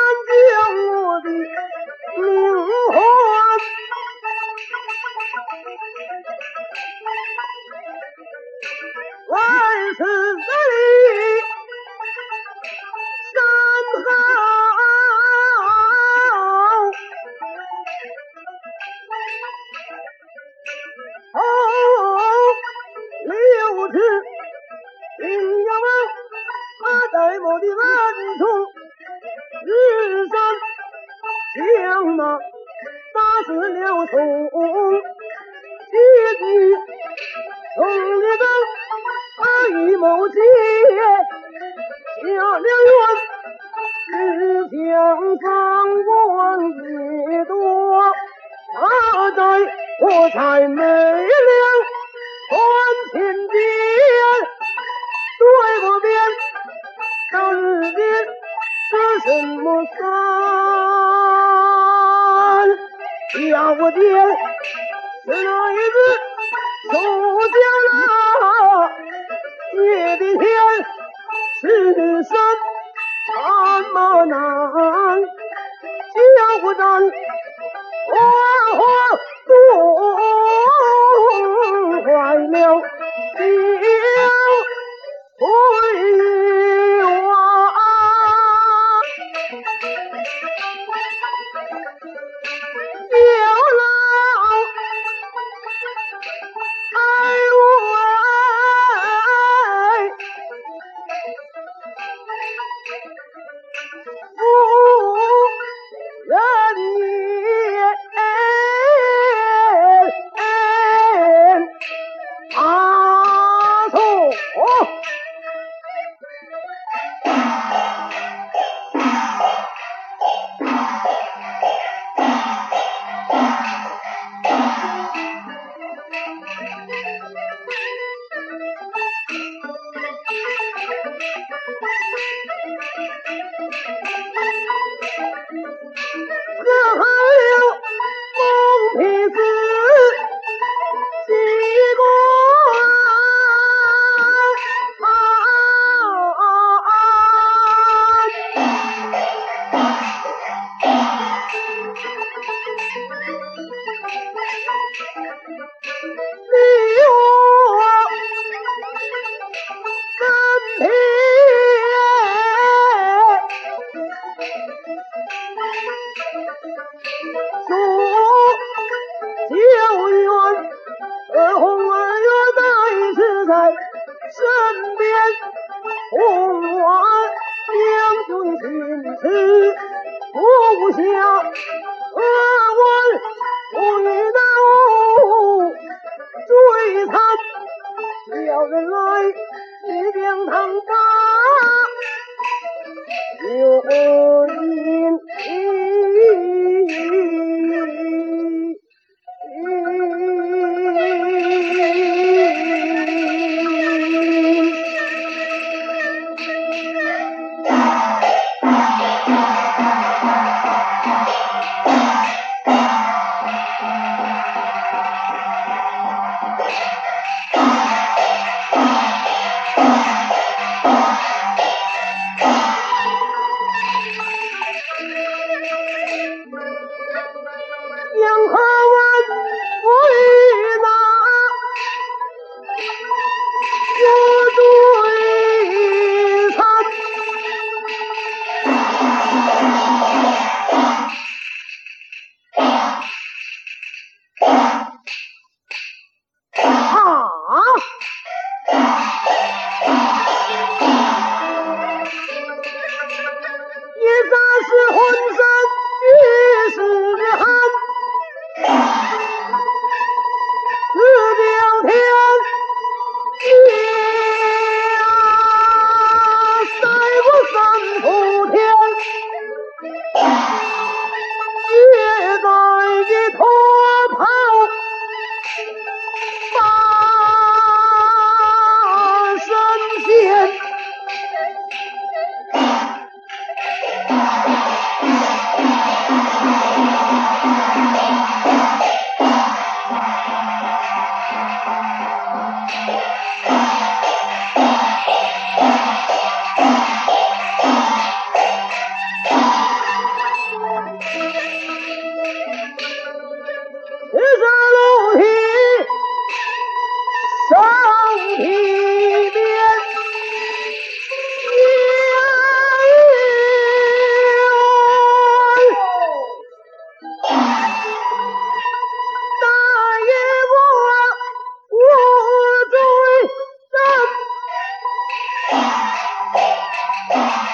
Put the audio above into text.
敢将我的命换。万！将杀死了宋七子，宋义增二与谋结，下了冤，只将张冠解夺，大寨我才没了还前边，对过边到日边是什么三？叫我爹死了一次，走下了爹的天，是山，山么难，叫我。你我身体弱，久远红日又再次在身边，红荒将军群起，不暇。有人来，一定腾家，有人意。Thank you. yang. Yeah. Oh.